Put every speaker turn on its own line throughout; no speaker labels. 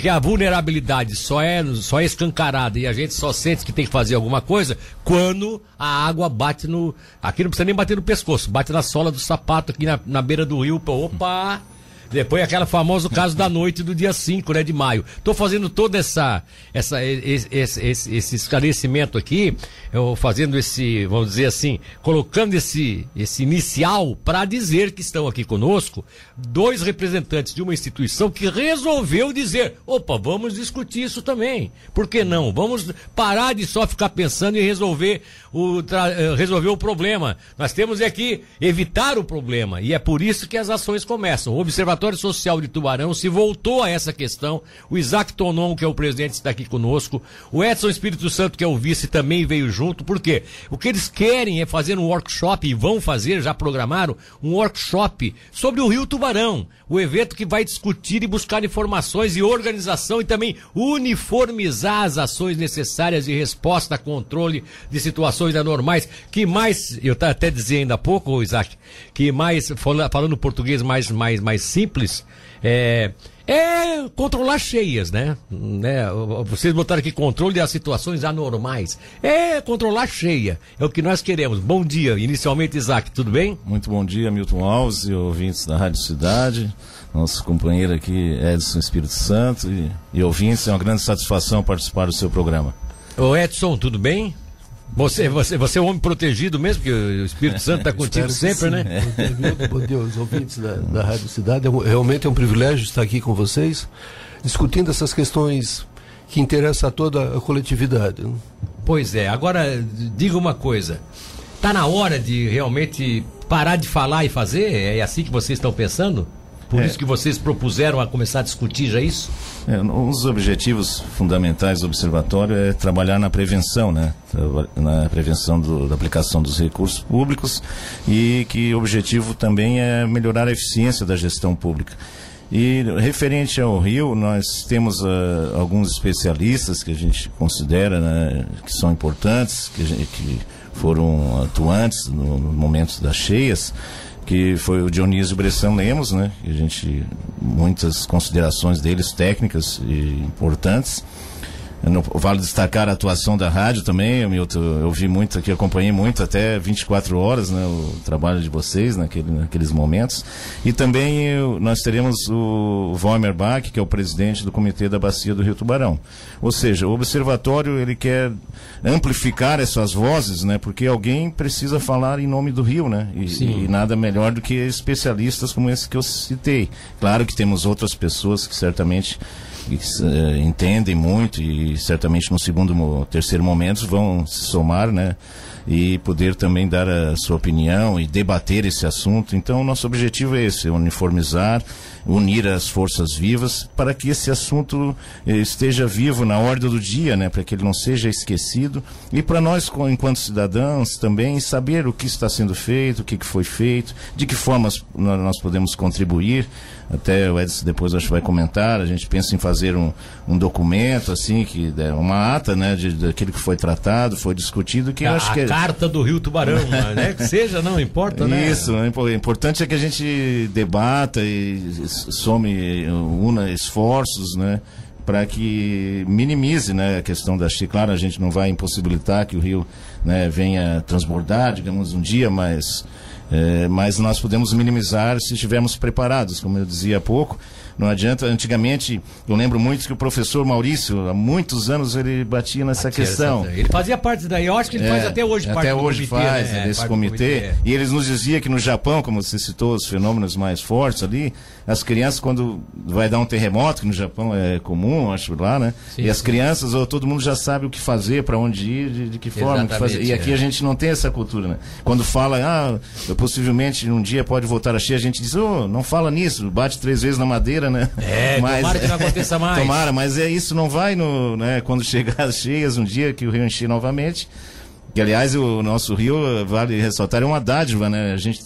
que a vulnerabilidade só é, só é escancarada e a gente só sente que tem que fazer alguma coisa quando a água bate no. Aqui não precisa nem bater no pescoço, bate na sola do sapato aqui na, na beira do rio. Opa! Depois aquele famoso caso da noite do dia 5, né, de maio. Tô fazendo todo essa, essa, esse, esse, esse esclarecimento aqui, eu fazendo esse, vamos dizer assim, colocando esse, esse inicial para dizer que estão aqui conosco dois representantes de uma instituição que resolveu dizer, opa, vamos discutir isso também. Por que não? Vamos parar de só ficar pensando em resolver o, eh, resolver o problema. Nós temos aqui evitar o problema e é por isso que as ações começam. O Observatório Observatório Social de Tubarão se voltou a essa questão. O Isaac Tonon, que é o presidente, está aqui conosco. O Edson Espírito Santo, que é o vice, também veio junto. Por quê? O que eles querem é fazer um workshop, e vão fazer, já programaram, um workshop sobre o Rio Tubarão. O evento que vai discutir e buscar informações e organização e também uniformizar as ações necessárias de resposta a controle de situações anormais. Que mais, eu até dizendo ainda há pouco, Isaac, que mais, falando português mais, mais, mais simples é, é controlar cheias, né? né? Vocês botaram aqui controle das situações anormais. É controlar cheia. É o que nós queremos. Bom dia, inicialmente, Isaac, tudo bem?
Muito bom dia, Milton Alves e ouvintes da Rádio Cidade. Nosso companheiro aqui, Edson Espírito Santo e, e ouvintes, é uma grande satisfação participar do seu programa.
Ô Edson, tudo bem? Você, você, você é um homem protegido mesmo, porque o Espírito Santo está contigo sempre, né?
Bom dia aos ouvintes da, da Rádio Cidade. É realmente é um privilégio estar aqui com vocês, discutindo essas questões que interessam a toda a coletividade. Né?
Pois é. Agora, diga uma coisa. Está na hora de realmente parar de falar e fazer? É assim que vocês estão pensando? Por é. isso que vocês propuseram a começar a discutir já isso?
É, um dos objetivos fundamentais do observatório é trabalhar na prevenção, né? Na prevenção do, da aplicação dos recursos públicos e que o objetivo também é melhorar a eficiência da gestão pública. E referente ao Rio, nós temos uh, alguns especialistas que a gente considera né, que são importantes, que, que foram atuantes no, no momento das cheias que foi o Dionísio Bressan Lemos, né? A gente muitas considerações deles técnicas e importantes. Vale destacar a atuação da rádio também, Milton. Eu vi muito aqui, acompanhei muito, até 24 horas, né, o trabalho de vocês naquele, naqueles momentos. E também eu, nós teremos o Vomer Bach, que é o presidente do Comitê da Bacia do Rio Tubarão. Ou seja, o observatório ele quer amplificar essas vozes, né, porque alguém precisa falar em nome do Rio, né? E, e nada melhor do que especialistas como esse que eu citei. Claro que temos outras pessoas que certamente uh, entendem muito e certamente no segundo, terceiro momento vão se somar, né? E poder também dar a sua opinião e debater esse assunto. Então, nosso objetivo é esse: uniformizar, unir as forças vivas para que esse assunto eh, esteja vivo na ordem do dia, né? Para que ele não seja esquecido e para nós, enquanto cidadãos, também saber o que está sendo feito, o que foi feito, de que formas nós podemos contribuir até o Edson depois acho que vai comentar, a gente pensa em fazer um, um documento, assim, que uma ata, né, de, daquilo que foi tratado, foi discutido, que
a,
acho que...
A é carta do Rio Tubarão, né, que seja, não importa,
né? Isso, o importante é que a gente debata e some, una esforços, né, para que minimize né, a questão da cheia. Claro, a gente não vai impossibilitar que o rio né, venha transbordar, digamos, um dia, mas é, mas nós podemos minimizar se estivermos preparados, como eu dizia há pouco. Não adianta, antigamente, eu lembro muito que o professor Maurício, há muitos anos, ele batia nessa batia questão.
Essa, ele fazia parte daí, eu acho que ele é, faz até hoje
Até hoje comitê, faz, né? desse comitê. comitê. E eles nos diziam que no Japão, como você citou, os fenômenos mais fortes ali, as crianças, quando vai dar um terremoto, que no Japão é comum, acho lá, né? Sim, e as sim. crianças, ou todo mundo já sabe o que fazer, para onde ir, de, de que forma que fazer. E aqui é. a gente não tem essa cultura, né? Quando fala, ah, possivelmente um dia pode voltar a cheia, a gente diz, oh, não fala nisso, bate três vezes na madeira, né?
É, mas, tomara que não aconteça mais.
tomara, mas é isso, não vai no, né? Quando chegar as cheias, um dia que o rio encher novamente, que aliás o nosso rio vale ressaltar é uma dádiva, né? A gente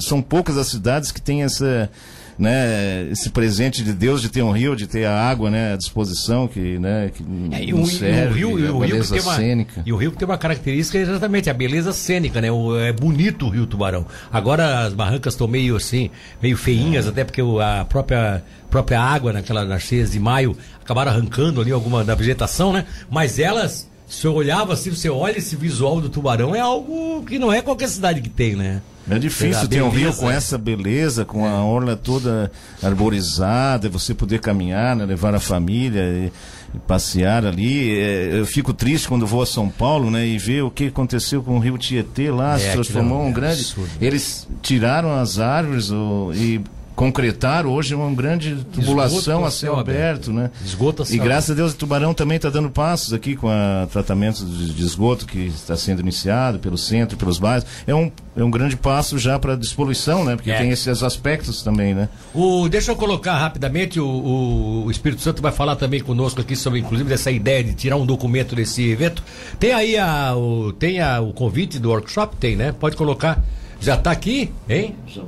são poucas as cidades que têm essa né, esse presente de Deus de ter um rio, de ter a água, né, à disposição que, né, que
é, e, o, serve,
o rio, e o rio que tem uma,
cênica. E o rio que tem uma característica exatamente a beleza cênica, né? O, é bonito o Rio Tubarão. Agora as barrancas estão meio assim, meio feinhas, é. até porque a própria própria água naquela nas cheias de maio acabaram arrancando ali alguma da vegetação, né? Mas elas se eu olhava assim, você olha esse visual do tubarão, é algo que não é qualquer cidade que tem, né?
É difícil ter um rio com essa beleza, com é. a orla toda arborizada, você poder caminhar, né, levar a família e, e passear ali. É, eu fico triste quando vou a São Paulo, né, e ver o que aconteceu com o rio Tietê lá, é, se transformou um grande. Absurdo. Eles tiraram as árvores o, e concretar hoje uma grande tubulação a céu aberto, né?
Esgoto
E graças a Deus o Tubarão também está dando passos aqui com o tratamento de, de, esgoto que está sendo iniciado pelo centro, pelos bairros. É um, é um grande passo já para a despoluição, né? Porque é. tem esses aspectos também, né?
O, deixa eu colocar rapidamente, o, o, o, Espírito Santo vai falar também conosco aqui sobre, inclusive, dessa ideia de tirar um documento desse evento. Tem aí a, o, tem a, o convite do workshop? Tem, né? Pode colocar. Já está aqui, hein? Já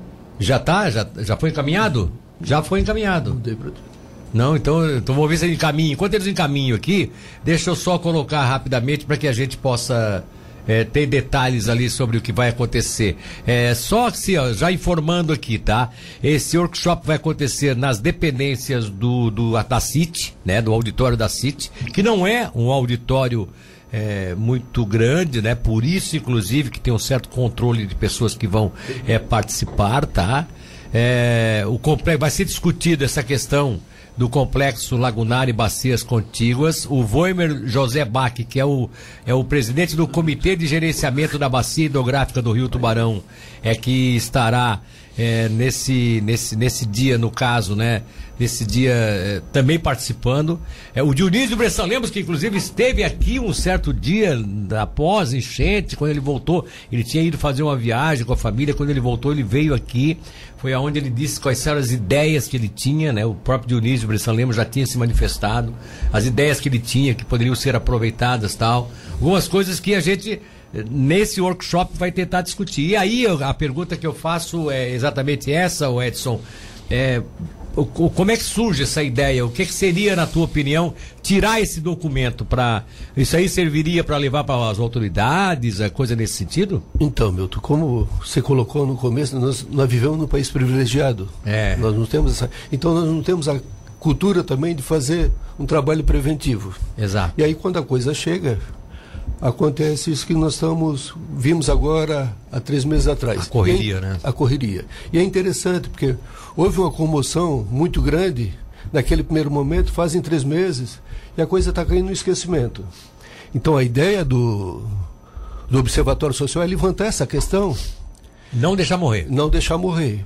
tá? Já, já foi encaminhado? Já foi encaminhado. Não, então, então vou ver se ele encaminha. Enquanto eles encaminham aqui, deixa eu só colocar rapidamente para que a gente possa é, ter detalhes ali sobre o que vai acontecer. É, só assim, ó, já informando aqui, tá? Esse workshop vai acontecer nas dependências do, do da CIT, né? Do auditório da CIT, que não é um auditório é, muito grande, né? Por isso, inclusive, que tem um certo controle de pessoas que vão é, participar, tá? É, o complexo vai ser discutido essa questão do complexo lagunar e bacias contíguas. O Voimer José Bach, que é o, é o presidente do Comitê de Gerenciamento da Bacia Hidrográfica do Rio Tubarão, é que estará é, nesse, nesse, nesse dia, no caso, né? Nesse dia é, também participando. É, o Dionísio Bressan Lemos, que inclusive esteve aqui um certo dia após enchente, quando ele voltou, ele tinha ido fazer uma viagem com a família, quando ele voltou, ele veio aqui, foi aonde ele disse quais eram as ideias que ele tinha, né? O próprio Dionísio Bressan Lemos já tinha se manifestado, as ideias que ele tinha, que poderiam ser aproveitadas tal. Algumas coisas que a gente nesse workshop vai tentar discutir. E aí a pergunta que eu faço é exatamente essa, Edson. É, como é que surge essa ideia? O que, que seria, na tua opinião, tirar esse documento para isso aí serviria para levar para as autoridades, a coisa nesse sentido?
Então, Milton, como você colocou no começo, nós, nós vivemos num país privilegiado.
É.
Nós não temos essa, então nós não temos a cultura também de fazer um trabalho preventivo.
Exato.
E aí quando a coisa chega, acontece isso que nós estamos vimos agora há três meses atrás.
A correria, né?
A correria. E é interessante porque houve uma comoção muito grande naquele primeiro momento, fazem três meses, e a coisa está caindo no esquecimento. Então a ideia do, do Observatório Social é levantar essa questão.
Não deixar morrer.
Não deixar morrer.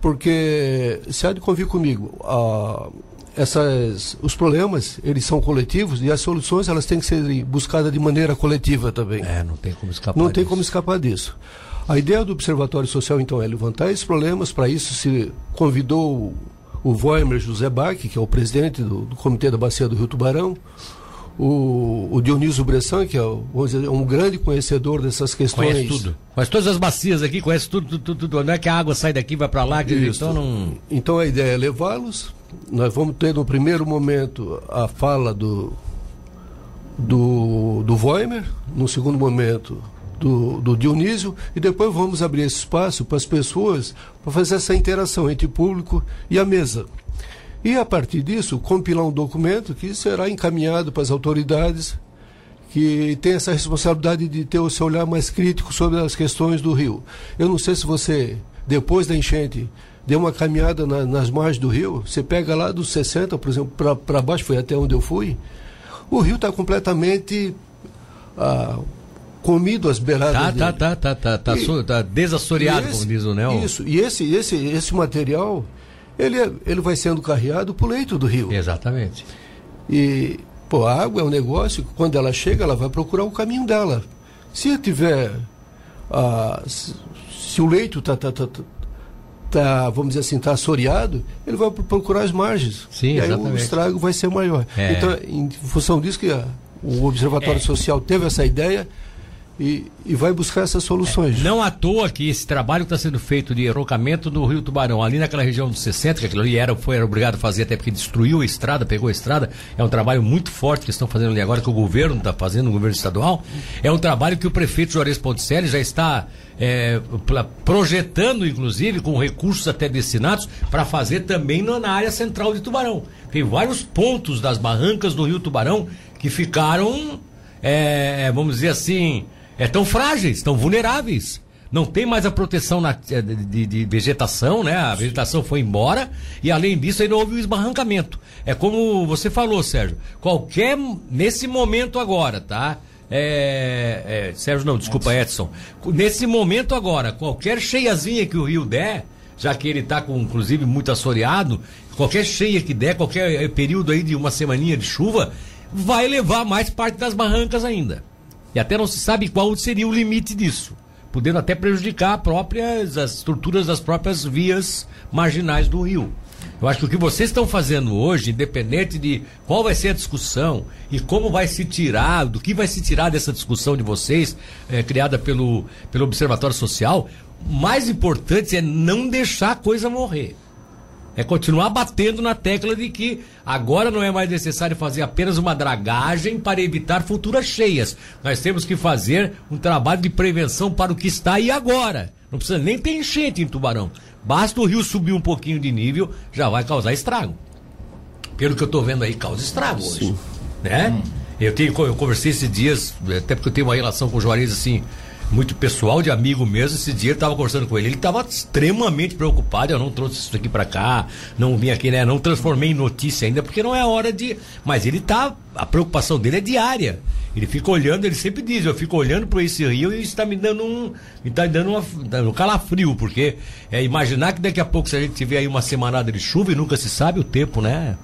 Porque, se há de convir comigo, a, essas, os problemas, eles são coletivos e as soluções elas têm que ser buscadas de maneira coletiva também.
É, não tem como escapar
Não
disso.
tem como escapar disso. A ideia do Observatório Social, então, é levantar esses problemas. Para isso, se convidou o Voimer José Bach, que é o presidente do, do Comitê da Bacia do Rio Tubarão, o, o Dionísio Bressan, que é dizer, um grande conhecedor dessas questões.
Conhece tudo. Conhece todas as bacias aqui, conhece tudo, tudo, tudo. Não é que a água sai daqui vai para lá, que então não.
Então a ideia é levá-los. Nós vamos ter no primeiro momento a fala do do, do Voimer, no segundo momento do, do Dionísio, e depois vamos abrir esse espaço para as pessoas para fazer essa interação entre o público e a mesa. E a partir disso, compilar um documento que será encaminhado para as autoridades que tem essa responsabilidade de ter o seu olhar mais crítico sobre as questões do rio. Eu não sei se você, depois da enchente, deu uma caminhada na, nas margens do rio, você pega lá dos 60, por exemplo, para baixo, foi até onde eu fui, o rio está completamente ah, comido as beiradas
tá,
dele.
Tá, tá, tá, tá, tá, e, tá desassoreado, esse, como diz o Nel.
Isso, e esse, esse, esse material ele, é, ele vai sendo carreado para o leito do rio.
Exatamente.
E, pô, a água é um negócio que quando ela chega, ela vai procurar o caminho dela. Se tiver. Ah, se, se, o leito está. Tá, tá, tá, tá, vamos dizer assim, está assoreado, ele vai procurar as margens.
Sim,
e
exatamente.
aí o estrago vai ser maior. É. Então, em função disso que a, o Observatório é. Social teve essa ideia e, e vai buscar essas soluções.
É, não à toa que esse trabalho está sendo feito de erocamento do Rio Tubarão, ali naquela região dos 60, que aquilo ali era, foi era obrigado a fazer até porque destruiu a estrada, pegou a estrada. É um trabalho muito forte que estão fazendo ali agora, que o governo está fazendo, o governo estadual. É um trabalho que o prefeito Juarez Ponticelli já está é, projetando, inclusive, com recursos até destinados, para fazer também na área central de Tubarão. Tem vários pontos das barrancas do Rio Tubarão que ficaram, é, vamos dizer assim, é, tão frágeis, tão vulneráveis. Não tem mais a proteção na, eh, de, de, vegetação, né? A vegetação foi embora e além disso ainda houve o esbarrancamento. É como você falou, Sérgio. Qualquer nesse momento agora, tá? É, é, Sérgio não, desculpa, Edson. Nesse momento agora, qualquer cheiazinha que o rio der, já que ele está com inclusive muito assoreado, qualquer cheia que der, qualquer eh, período aí de uma semaninha de chuva, vai levar mais parte das barrancas ainda. E até não se sabe qual seria o limite disso, podendo até prejudicar próprias, as estruturas das próprias vias marginais do rio. Eu acho que o que vocês estão fazendo hoje, independente de qual vai ser a discussão e como vai se tirar, do que vai se tirar dessa discussão de vocês, é, criada pelo, pelo Observatório Social, mais importante é não deixar a coisa morrer. É continuar batendo na tecla de que agora não é mais necessário fazer apenas uma dragagem para evitar futuras cheias. Nós temos que fazer um trabalho de prevenção para o que está aí agora. Não precisa nem ter enchente em Tubarão. Basta o rio subir um pouquinho de nível, já vai causar estrago. Pelo que eu estou vendo aí, causa estrago hoje. Sim. Né? Hum. Eu, tenho, eu conversei esses dias, até porque eu tenho uma relação com o Juarez assim muito pessoal, de amigo mesmo. Esse dia eu estava conversando com ele. Ele estava extremamente preocupado. Eu não trouxe isso aqui para cá, não vim aqui, né? Não transformei em notícia ainda, porque não é hora de. Mas ele tá. A preocupação dele é diária. Ele fica olhando, ele sempre diz, eu fico olhando para esse rio e está me dando um. Me está dando uma, um calafrio, porque é imaginar que daqui a pouco, se a gente tiver aí uma semanada de chuva e nunca se sabe o tempo, né?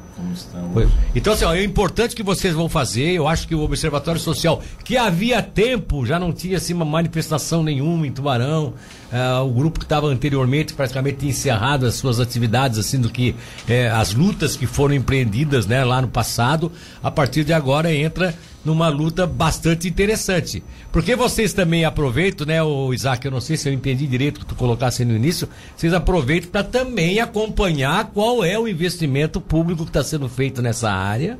Então, assim, ó, é importante que vocês vão fazer. Eu acho que o Observatório Social, que havia tempo, já não tinha assim, uma manifestação nenhuma em Tubarão. Uh, o grupo que estava anteriormente praticamente tinha encerrado as suas atividades, assim, do que eh, as lutas que foram empreendidas né, lá no passado. A partir de agora entra numa luta bastante interessante. Porque vocês também aproveitam, né, o Isaac, eu não sei se eu entendi direito que tu colocasse no início, vocês aproveitam para também acompanhar qual é o investimento público que está sendo feito nessa área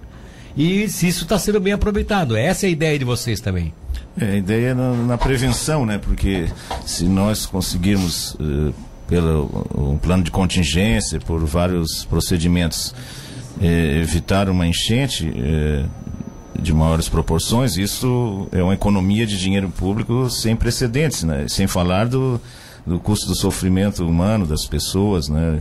e se isso está sendo bem aproveitado. Essa é a ideia de vocês também.
É, a ideia é na, na prevenção, né? Porque se nós conseguirmos, uh, pelo um plano de contingência, por vários procedimentos, eh, evitar uma enchente, eh, de maiores proporções, isso é uma economia de dinheiro público sem precedentes, né? sem falar do, do custo do sofrimento humano das pessoas, né,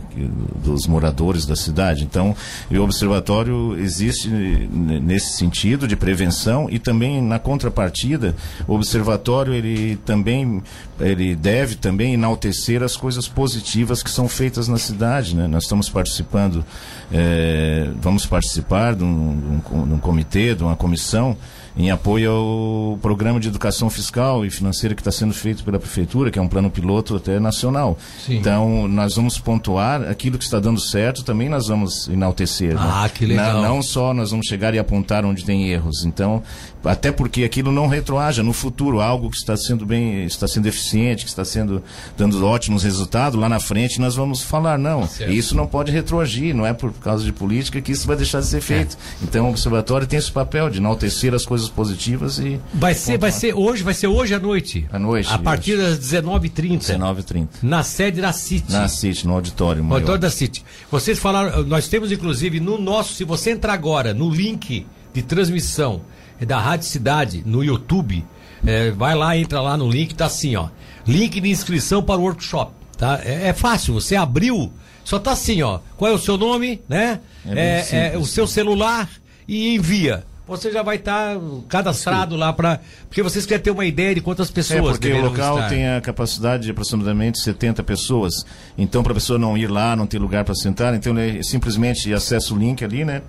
dos moradores da cidade. Então, o observatório existe nesse sentido de prevenção e também na contrapartida, o observatório ele também ele deve também enaltecer as coisas positivas que são feitas na cidade, né? Nós estamos participando, é, vamos participar de um, de um, de um comitê, de uma comissão em apoio ao programa de educação fiscal e financeira que está sendo feito pela prefeitura, que é um plano piloto até nacional. Sim. Então, nós vamos pontuar aquilo que está dando certo, também nós vamos enaltecer. Né?
Ah, né? que legal.
Não, não, só nós vamos chegar e apontar onde tem erros. Então, até porque aquilo não retroaja no futuro, algo que está sendo bem, está sendo eficiente, que está sendo dando ótimos resultados, lá na frente nós vamos falar, não, certo. isso não pode retroagir, não é por causa de política que isso vai deixar de ser feito. É. Então, o observatório tem esse papel de enaltecer as coisas coisas positivas e.
Vai ser, vai ser hoje, vai ser hoje à noite.
À noite.
A partir das 19h30.
19h30.
Na sede da City.
Na City, no auditório.
No auditório da City. Vocês falaram, nós temos inclusive no nosso, se você entrar agora no link de transmissão da Rádio Cidade no YouTube, é, vai lá, entra lá no link, tá assim, ó. Link de inscrição para o workshop. Tá? É, é fácil, você abriu, só tá assim, ó. Qual é o seu nome, né? É, é, é o seu celular e envia você já vai estar tá cadastrado Sim. lá para. Porque vocês querem ter uma ideia de quantas pessoas. É,
porque o local estar. tem a capacidade de aproximadamente 70 pessoas. Então, para a pessoa não ir lá, não ter lugar para sentar, então ele simplesmente acessa o link ali, né?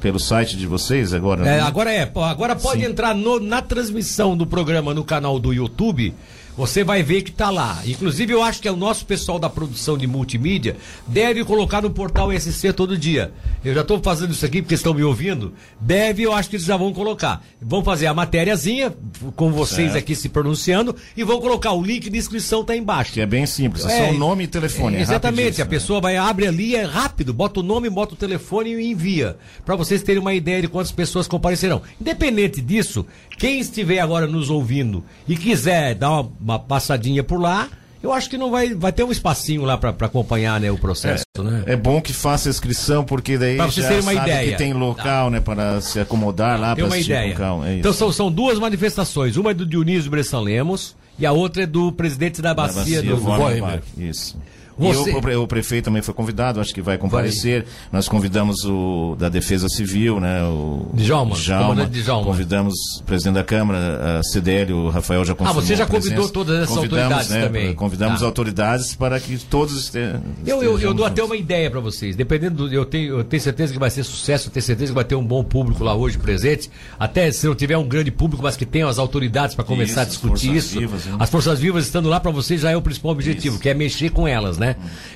Pelo site de vocês agora.
É, né? agora é. Agora pode Sim. entrar no, na transmissão do programa no canal do YouTube você vai ver que está lá. Inclusive, eu acho que é o nosso pessoal da produção de multimídia deve colocar no portal SC todo dia. Eu já estou fazendo isso aqui porque estão me ouvindo. Deve, eu acho que eles já vão colocar. Vão fazer a matériazinha com vocês certo. aqui se pronunciando e vão colocar o link de inscrição tá embaixo.
Que é bem simples, é, só o nome e telefone. É,
exatamente, a pessoa vai abre ali é rápido, bota o nome, bota o telefone e envia, para vocês terem uma ideia de quantas pessoas comparecerão. Independente disso, quem estiver agora nos ouvindo e quiser dar uma, uma passadinha por lá, eu acho que não vai, vai ter um espacinho lá para acompanhar né, o processo,
é,
né?
É bom que faça a inscrição, porque daí
pra vocês terem uma ideia.
que tem local, tá. né, para se acomodar lá,
para uma ideia. Local, é então são, são duas manifestações, uma é do Dionísio Bressan Lemos e a outra é do presidente da bacia, da bacia
do, do Isso. Você... E o, o, prefeito também foi convidado, acho que vai comparecer. Vai. Nós convidamos o da Defesa Civil, né? O
Djalma,
Djalma. Djalma. Convidamos o presidente da Câmara, a CDL, o Rafael já
confirmou. Ah, você já convidou todas essas autoridades né, também.
Convidamos tá. autoridades para que todos estejam.
Eu, eu, eu dou até uma ideia para vocês. Dependendo do. Eu tenho, eu tenho certeza que vai ser sucesso, eu tenho certeza que vai ter um bom público lá hoje presente. Até se não tiver um grande público, mas que tenham as autoridades para começar isso, a discutir isso. Vivas, as forças vivas estando lá para vocês já é o principal objetivo, isso. que é mexer com elas, né?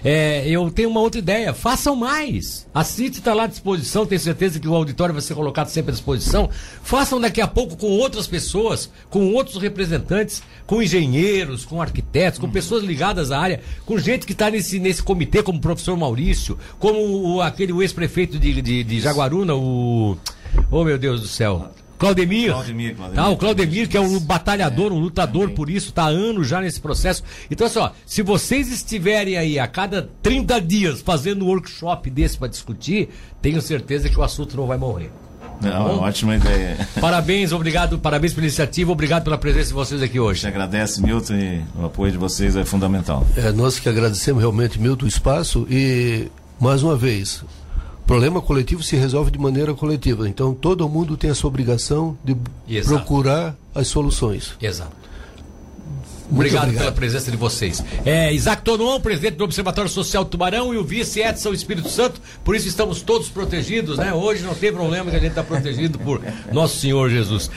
É, eu tenho uma outra ideia. Façam mais. A CIT está lá à disposição, tenho certeza que o auditório vai ser colocado sempre à disposição. Façam daqui a pouco com outras pessoas, com outros representantes, com engenheiros, com arquitetos, com pessoas ligadas à área, com gente que está nesse, nesse comitê, como o professor Maurício, como o, aquele ex-prefeito de, de, de Jaguaruna, o. Oh meu Deus do céu. Claudemir. Claudemir, Claudemir. Tá, o Claudemir, que é um batalhador, um lutador por isso, está há anos já nesse processo. Então, assim, ó, se vocês estiverem aí a cada 30 dias fazendo um workshop desse para discutir, tenho certeza que o assunto não vai morrer.
Não, tá ótima ideia.
Parabéns, obrigado, parabéns pela iniciativa, obrigado pela presença de vocês aqui hoje.
A gente agradece, Milton, e o apoio de vocês é fundamental.
É, nós que agradecemos realmente, Milton, o espaço e, mais uma vez, problema coletivo se resolve de maneira coletiva. Então todo mundo tem essa obrigação de Exato. procurar as soluções.
Exato. Obrigado, obrigado, pela presença de vocês. É, Isaac Tonon, presidente do Observatório Social Tubarão, e o vice Edson Espírito Santo. Por isso estamos todos protegidos, né? Hoje não tem problema que a gente está protegido por Nosso Senhor Jesus.